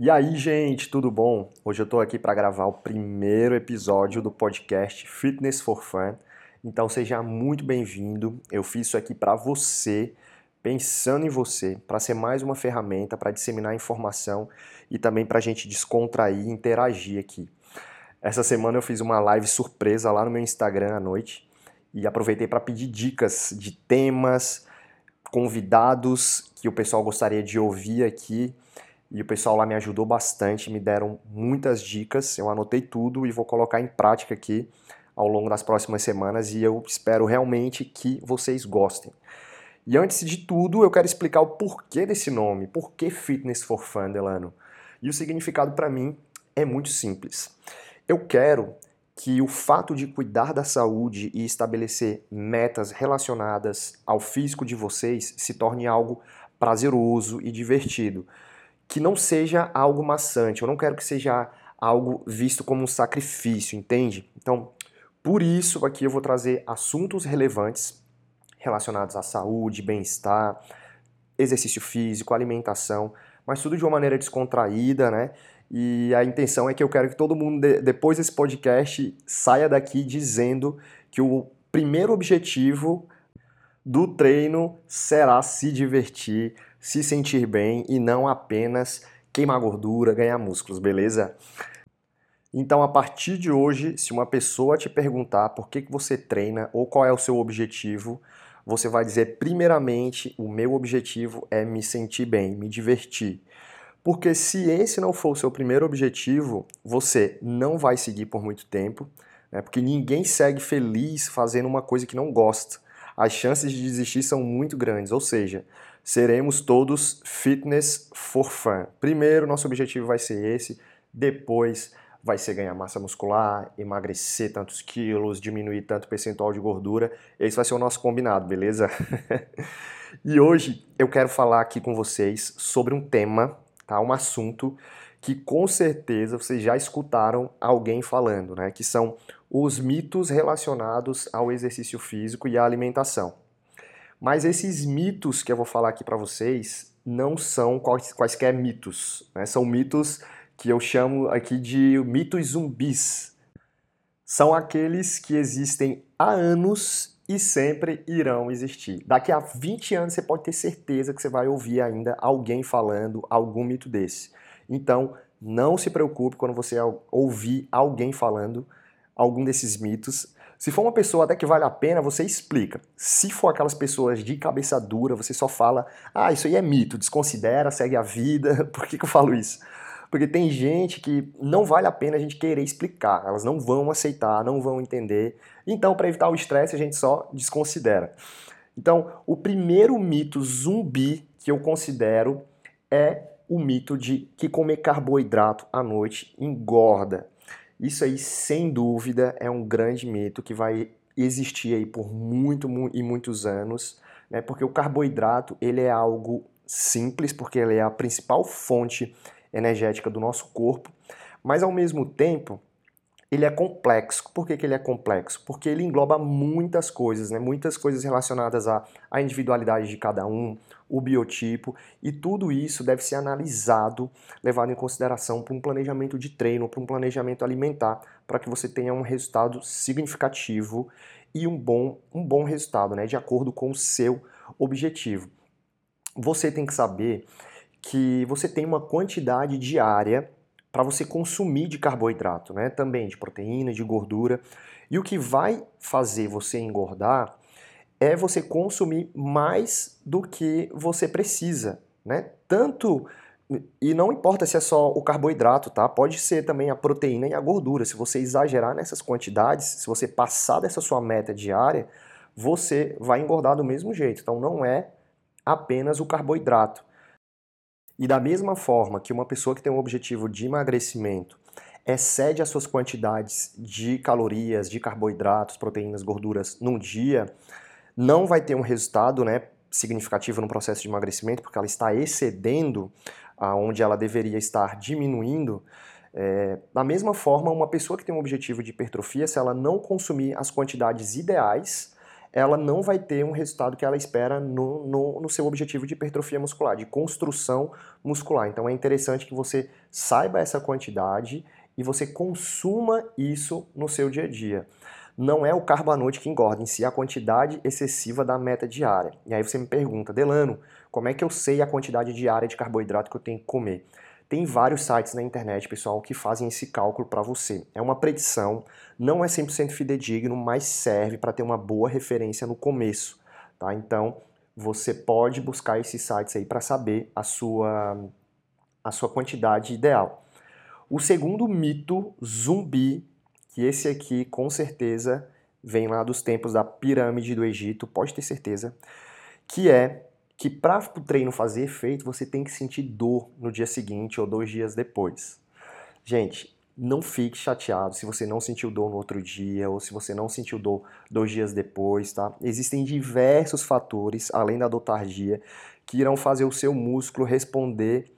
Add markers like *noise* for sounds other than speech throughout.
E aí, gente, tudo bom? Hoje eu tô aqui para gravar o primeiro episódio do podcast Fitness for Fun. Então seja muito bem-vindo. Eu fiz isso aqui para você, pensando em você, para ser mais uma ferramenta para disseminar informação e também para gente descontrair e interagir aqui. Essa semana eu fiz uma live surpresa lá no meu Instagram à noite e aproveitei para pedir dicas de temas, convidados que o pessoal gostaria de ouvir aqui e o pessoal lá me ajudou bastante, me deram muitas dicas, eu anotei tudo e vou colocar em prática aqui ao longo das próximas semanas e eu espero realmente que vocês gostem. E antes de tudo, eu quero explicar o porquê desse nome, por que Fitness for Fun, Delano. E o significado para mim é muito simples. Eu quero que o fato de cuidar da saúde e estabelecer metas relacionadas ao físico de vocês se torne algo prazeroso e divertido que não seja algo maçante, eu não quero que seja algo visto como um sacrifício, entende? Então, por isso aqui eu vou trazer assuntos relevantes relacionados à saúde, bem-estar, exercício físico, alimentação, mas tudo de uma maneira descontraída, né? E a intenção é que eu quero que todo mundo, depois desse podcast, saia daqui dizendo que o primeiro objetivo do treino será se divertir, se sentir bem e não apenas queimar gordura, ganhar músculos, beleza? Então, a partir de hoje, se uma pessoa te perguntar por que, que você treina ou qual é o seu objetivo, você vai dizer, primeiramente, o meu objetivo é me sentir bem, me divertir. Porque se esse não for o seu primeiro objetivo, você não vai seguir por muito tempo, né? porque ninguém segue feliz fazendo uma coisa que não gosta. As chances de desistir são muito grandes, ou seja, seremos todos fitness for fun. Primeiro, nosso objetivo vai ser esse, depois vai ser ganhar massa muscular, emagrecer tantos quilos, diminuir tanto percentual de gordura. Esse vai ser o nosso combinado, beleza? *laughs* e hoje eu quero falar aqui com vocês sobre um tema, tá? Um assunto que com certeza vocês já escutaram alguém falando, né? Que são os mitos relacionados ao exercício físico e à alimentação. Mas esses mitos que eu vou falar aqui para vocês não são quais, quaisquer mitos, né? são mitos que eu chamo aqui de mitos zumbis. São aqueles que existem há anos e sempre irão existir. Daqui a 20 anos você pode ter certeza que você vai ouvir ainda alguém falando algum mito desse. Então, não se preocupe quando você ouvir alguém falando algum desses mitos. Se for uma pessoa até que vale a pena, você explica. Se for aquelas pessoas de cabeça dura, você só fala: ah, isso aí é mito, desconsidera, segue a vida. *laughs* Por que, que eu falo isso? Porque tem gente que não vale a pena a gente querer explicar, elas não vão aceitar, não vão entender. Então, para evitar o estresse, a gente só desconsidera. Então, o primeiro mito zumbi que eu considero é o mito de que comer carboidrato à noite engorda. Isso aí, sem dúvida, é um grande mito que vai existir aí por muito, e muitos anos, né? Porque o carboidrato, ele é algo simples, porque ele é a principal fonte energética do nosso corpo, mas ao mesmo tempo, ele é complexo. Por que, que ele é complexo? Porque ele engloba muitas coisas, né? muitas coisas relacionadas à, à individualidade de cada um, o biotipo, e tudo isso deve ser analisado, levado em consideração para um planejamento de treino, para um planejamento alimentar, para que você tenha um resultado significativo e um bom, um bom resultado, né? de acordo com o seu objetivo. Você tem que saber que você tem uma quantidade diária para você consumir de carboidrato, né? Também de proteína, de gordura. E o que vai fazer você engordar é você consumir mais do que você precisa, né? Tanto e não importa se é só o carboidrato, tá? Pode ser também a proteína e a gordura. Se você exagerar nessas quantidades, se você passar dessa sua meta diária, você vai engordar do mesmo jeito. Então não é apenas o carboidrato. E da mesma forma que uma pessoa que tem um objetivo de emagrecimento excede as suas quantidades de calorias, de carboidratos, proteínas, gorduras num dia, não vai ter um resultado né, significativo no processo de emagrecimento, porque ela está excedendo aonde ela deveria estar diminuindo. É, da mesma forma, uma pessoa que tem um objetivo de hipertrofia, se ela não consumir as quantidades ideais, ela não vai ter um resultado que ela espera no, no, no, seu objetivo de hipertrofia muscular, de construção muscular. Então é interessante que você saiba essa quantidade e você consuma isso no seu dia a dia. Não é o carbo à noite que engorda, em si a quantidade excessiva da meta diária. E aí você me pergunta, Delano, como é que eu sei a quantidade diária de carboidrato que eu tenho que comer? Tem vários sites na internet, pessoal, que fazem esse cálculo para você. É uma predição, não é 100% fidedigno, mas serve para ter uma boa referência no começo, tá? Então, você pode buscar esses sites aí para saber a sua a sua quantidade ideal. O segundo mito zumbi, que esse aqui com certeza vem lá dos tempos da pirâmide do Egito, pode ter certeza, que é que para o treino fazer efeito, você tem que sentir dor no dia seguinte ou dois dias depois. Gente, não fique chateado se você não sentiu dor no outro dia ou se você não sentiu dor dois dias depois, tá? Existem diversos fatores, além da dor tardia, que irão fazer o seu músculo responder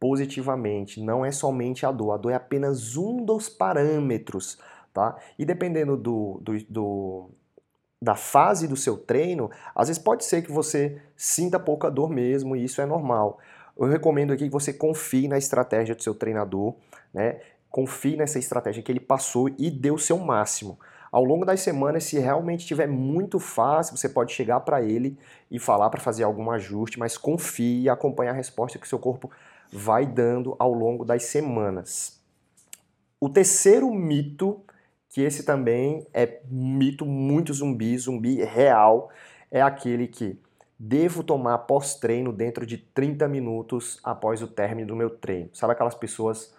positivamente. Não é somente a dor, a dor é apenas um dos parâmetros, tá? E dependendo do, do, do da fase do seu treino, às vezes pode ser que você sinta pouca dor mesmo, e isso é normal. Eu recomendo aqui que você confie na estratégia do seu treinador, né? Confie nessa estratégia que ele passou e dê o seu máximo. Ao longo das semanas, se realmente estiver muito fácil, você pode chegar para ele e falar para fazer algum ajuste, mas confie e acompanhe a resposta que seu corpo vai dando ao longo das semanas. O terceiro mito que esse também é mito muito zumbi, zumbi real, é aquele que devo tomar pós-treino dentro de 30 minutos após o término do meu treino. Sabe aquelas pessoas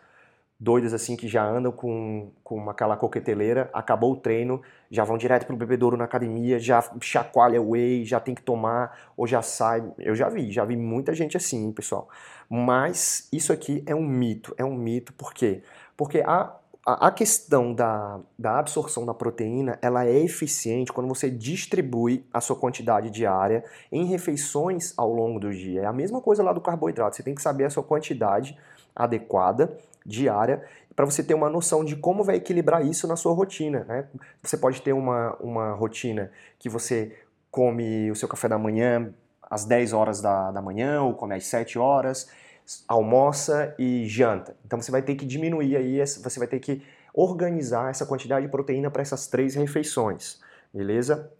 doidas assim que já andam com, com aquela coqueteleira, acabou o treino, já vão direto pro bebedouro na academia, já chacoalha o whey, já tem que tomar, ou já sai. Eu já vi, já vi muita gente assim, pessoal. Mas isso aqui é um mito, é um mito, por quê? Porque a a, questão da, da absorção da proteína, ela é eficiente quando você distribui a sua quantidade diária em refeições ao longo do dia. É a mesma coisa lá do carboidrato, você tem que saber a sua quantidade adequada diária para você ter uma noção de como vai equilibrar isso na sua rotina. Né? Você pode ter uma, uma rotina que você come o seu café da manhã às 10 horas da, da manhã ou come às 7 horas almoça e janta. Então você vai ter que diminuir aí, você vai ter que organizar essa quantidade de proteína para essas três refeições, beleza?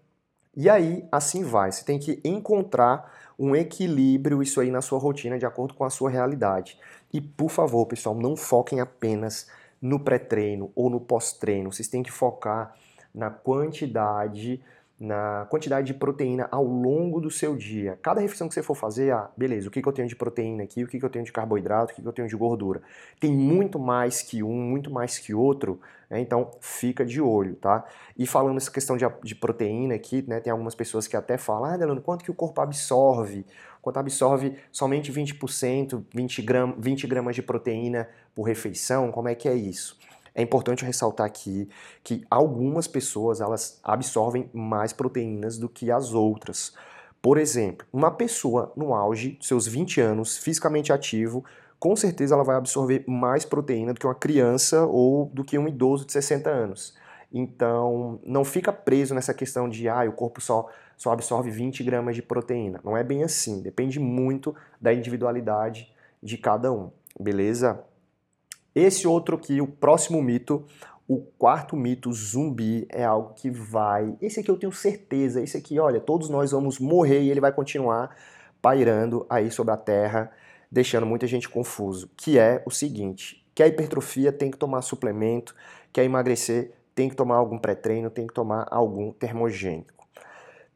E aí, assim vai. Você tem que encontrar um equilíbrio isso aí na sua rotina de acordo com a sua realidade. E por favor, pessoal, não foquem apenas no pré-treino ou no pós-treino. Vocês têm que focar na quantidade na quantidade de proteína ao longo do seu dia. Cada refeição que você for fazer, ah, beleza, o que, que eu tenho de proteína aqui, o que, que eu tenho de carboidrato, o que, que eu tenho de gordura. Tem muito mais que um, muito mais que outro, né? então fica de olho, tá? E falando essa questão de, de proteína aqui, né, tem algumas pessoas que até falam, ah, Delano, quanto que o corpo absorve? Quanto absorve somente 20%, 20, gram, 20 gramas de proteína por refeição? Como é que é isso? É importante ressaltar aqui que algumas pessoas elas absorvem mais proteínas do que as outras. Por exemplo, uma pessoa no auge, seus 20 anos, fisicamente ativo, com certeza ela vai absorver mais proteína do que uma criança ou do que um idoso de 60 anos. Então, não fica preso nessa questão de ah, o corpo só, só absorve 20 gramas de proteína. Não é bem assim. Depende muito da individualidade de cada um. Beleza? Esse outro aqui, o próximo mito, o quarto mito zumbi é algo que vai. Esse aqui eu tenho certeza. Esse aqui, olha, todos nós vamos morrer e ele vai continuar pairando aí sobre a Terra, deixando muita gente confuso. Que é o seguinte: quer hipertrofia, tem que tomar suplemento, quer emagrecer, tem que tomar algum pré-treino, tem que tomar algum termogênico.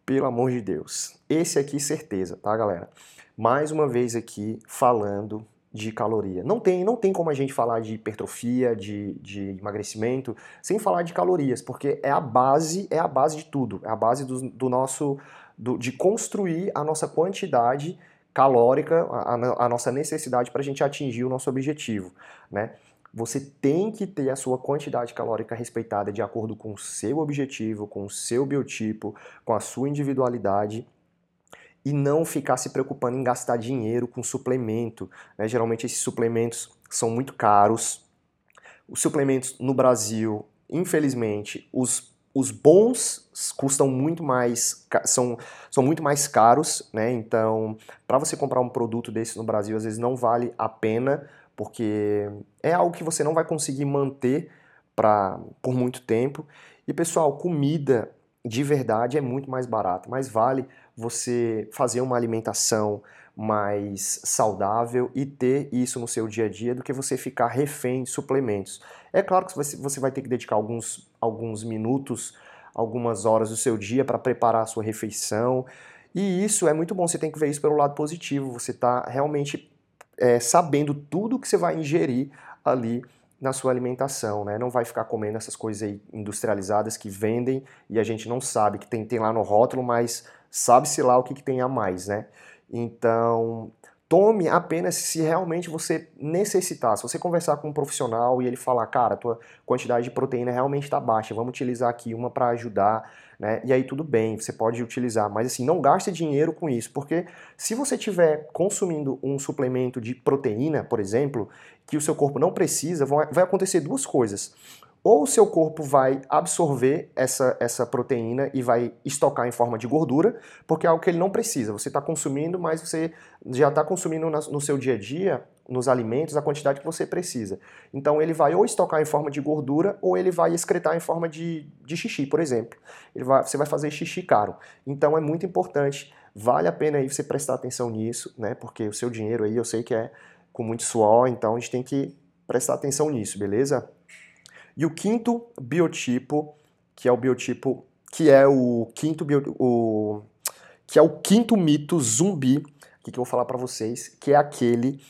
Pelo amor de Deus. Esse aqui, certeza, tá, galera? Mais uma vez aqui falando de caloria. Não tem, não tem como a gente falar de hipertrofia, de, de emagrecimento, sem falar de calorias, porque é a base, é a base de tudo, é a base do, do nosso, do, de construir a nossa quantidade calórica, a, a nossa necessidade para a gente atingir o nosso objetivo, né? Você tem que ter a sua quantidade calórica respeitada de acordo com o seu objetivo, com o seu biotipo, com a sua individualidade e não ficar se preocupando em gastar dinheiro com suplemento. Né? Geralmente esses suplementos são muito caros. Os suplementos no Brasil, infelizmente, os os bons custam muito mais, são, são muito mais caros, né? Então, para você comprar um produto desse no Brasil, às vezes não vale a pena, porque é algo que você não vai conseguir manter pra, por muito tempo. E pessoal, comida de verdade é muito mais barata, mas vale você fazer uma alimentação mais saudável e ter isso no seu dia a dia do que você ficar refém de suplementos. É claro que você vai ter que dedicar alguns, alguns minutos, algumas horas do seu dia para preparar a sua refeição. E isso é muito bom, você tem que ver isso pelo lado positivo. Você está realmente é, sabendo tudo que você vai ingerir ali na sua alimentação, né? Não vai ficar comendo essas coisas aí industrializadas que vendem e a gente não sabe que tem, tem lá no rótulo, mas sabe-se lá o que, que tem a mais, né? Então, tome apenas se realmente você necessitar. Se você conversar com um profissional e ele falar, cara, tua quantidade de proteína realmente está baixa, vamos utilizar aqui uma para ajudar, né? E aí tudo bem, você pode utilizar, mas assim, não gaste dinheiro com isso, porque se você estiver consumindo um suplemento de proteína, por exemplo, que o seu corpo não precisa, vai acontecer duas coisas ou o seu corpo vai absorver essa, essa proteína e vai estocar em forma de gordura, porque é algo que ele não precisa. Você está consumindo, mas você já está consumindo no seu dia a dia, nos alimentos, a quantidade que você precisa. Então ele vai ou estocar em forma de gordura, ou ele vai excretar em forma de, de xixi, por exemplo. Ele vai, você vai fazer xixi caro. Então é muito importante, vale a pena aí você prestar atenção nisso, né? Porque o seu dinheiro aí eu sei que é com muito suor, então a gente tem que prestar atenção nisso, beleza? E o quinto biotipo, que é o biotipo, que é o quinto bio, o, que é o quinto mito zumbi, que eu vou falar para vocês, que é aquele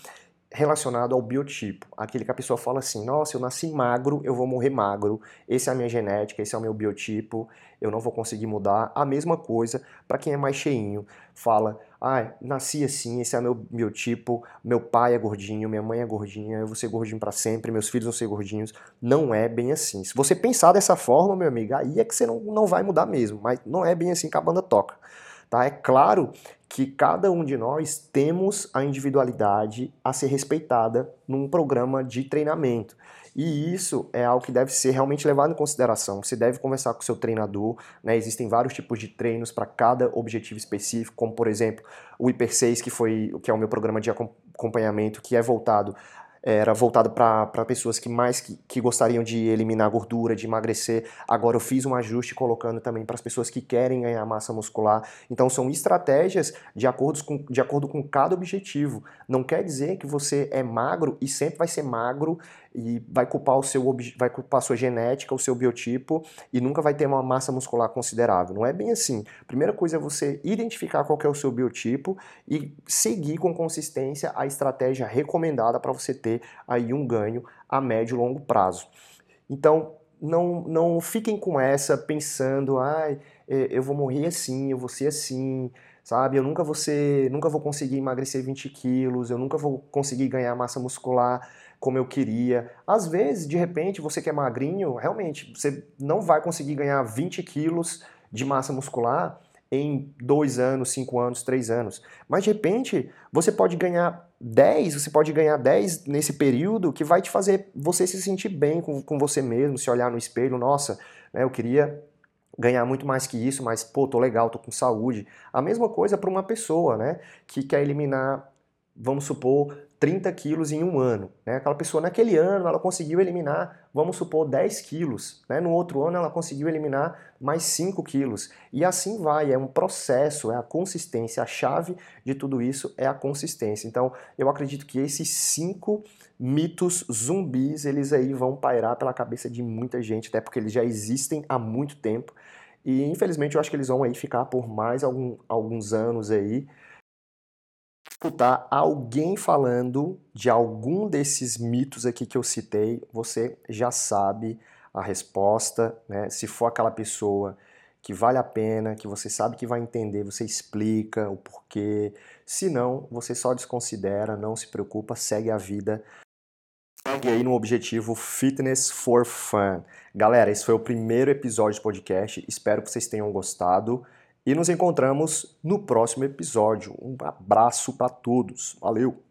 relacionado ao biotipo. Aquele que a pessoa fala assim: nossa, eu nasci magro, eu vou morrer magro, esse é a minha genética, esse é o meu biotipo, eu não vou conseguir mudar. A mesma coisa para quem é mais cheinho. Fala: ah, nasci assim, esse é o meu biotipo, meu pai é gordinho, minha mãe é gordinha, eu vou ser gordinho para sempre, meus filhos vão ser gordinhos. Não é bem assim. Se você pensar dessa forma, meu amigo, aí é que você não, não vai mudar mesmo, mas não é bem assim que a banda toca. Tá? É claro que cada um de nós temos a individualidade a ser respeitada num programa de treinamento. E isso é algo que deve ser realmente levado em consideração. Você deve conversar com o seu treinador, né? Existem vários tipos de treinos para cada objetivo específico, como por exemplo, o Hyper 6, que foi que é o meu programa de acompanhamento, que é voltado era voltado para pessoas que mais que, que, gostariam de eliminar gordura, de emagrecer. Agora eu fiz um ajuste colocando também para as pessoas que querem ganhar massa muscular. Então são estratégias de acordo, com, de acordo com cada objetivo. Não quer dizer que você é magro e sempre vai ser magro e vai culpar o seu vai culpar a sua genética, o seu biotipo e nunca vai ter uma massa muscular considerável. Não é bem assim. A primeira coisa é você identificar qual é o seu biotipo e seguir com consistência a estratégia recomendada para você ter aí um ganho a médio e longo prazo. Então, não, não fiquem com essa pensando, ai, ah, eu vou morrer assim, eu vou ser assim, sabe? Eu nunca vou ser, nunca vou conseguir emagrecer 20 quilos, eu nunca vou conseguir ganhar massa muscular como eu queria. Às vezes, de repente, você que é magrinho, realmente, você não vai conseguir ganhar 20 quilos de massa muscular em dois anos, cinco anos, três anos. Mas de repente, você pode ganhar 10, você pode ganhar 10 nesse período que vai te fazer você se sentir bem com, com você mesmo, se olhar no espelho, nossa, né, eu queria ganhar muito mais que isso, mas pô, tô legal, tô com saúde. A mesma coisa para uma pessoa, né, que quer eliminar, vamos supor, 30 quilos em um ano. Né? Aquela pessoa, naquele ano, ela conseguiu eliminar, vamos supor, 10 quilos. Né? No outro ano, ela conseguiu eliminar mais 5 quilos. E assim vai, é um processo, é a consistência. A chave de tudo isso é a consistência. Então, eu acredito que esses cinco mitos zumbis, eles aí vão pairar pela cabeça de muita gente, até porque eles já existem há muito tempo. E, infelizmente, eu acho que eles vão aí ficar por mais algum, alguns anos aí, escutar alguém falando de algum desses mitos aqui que eu citei, você já sabe a resposta, né? Se for aquela pessoa que vale a pena, que você sabe que vai entender, você explica o porquê. Se não, você só desconsidera, não se preocupa, segue a vida. Segue aí no objetivo Fitness for Fun. Galera, esse foi o primeiro episódio do podcast. Espero que vocês tenham gostado. E nos encontramos no próximo episódio. Um abraço para todos. Valeu!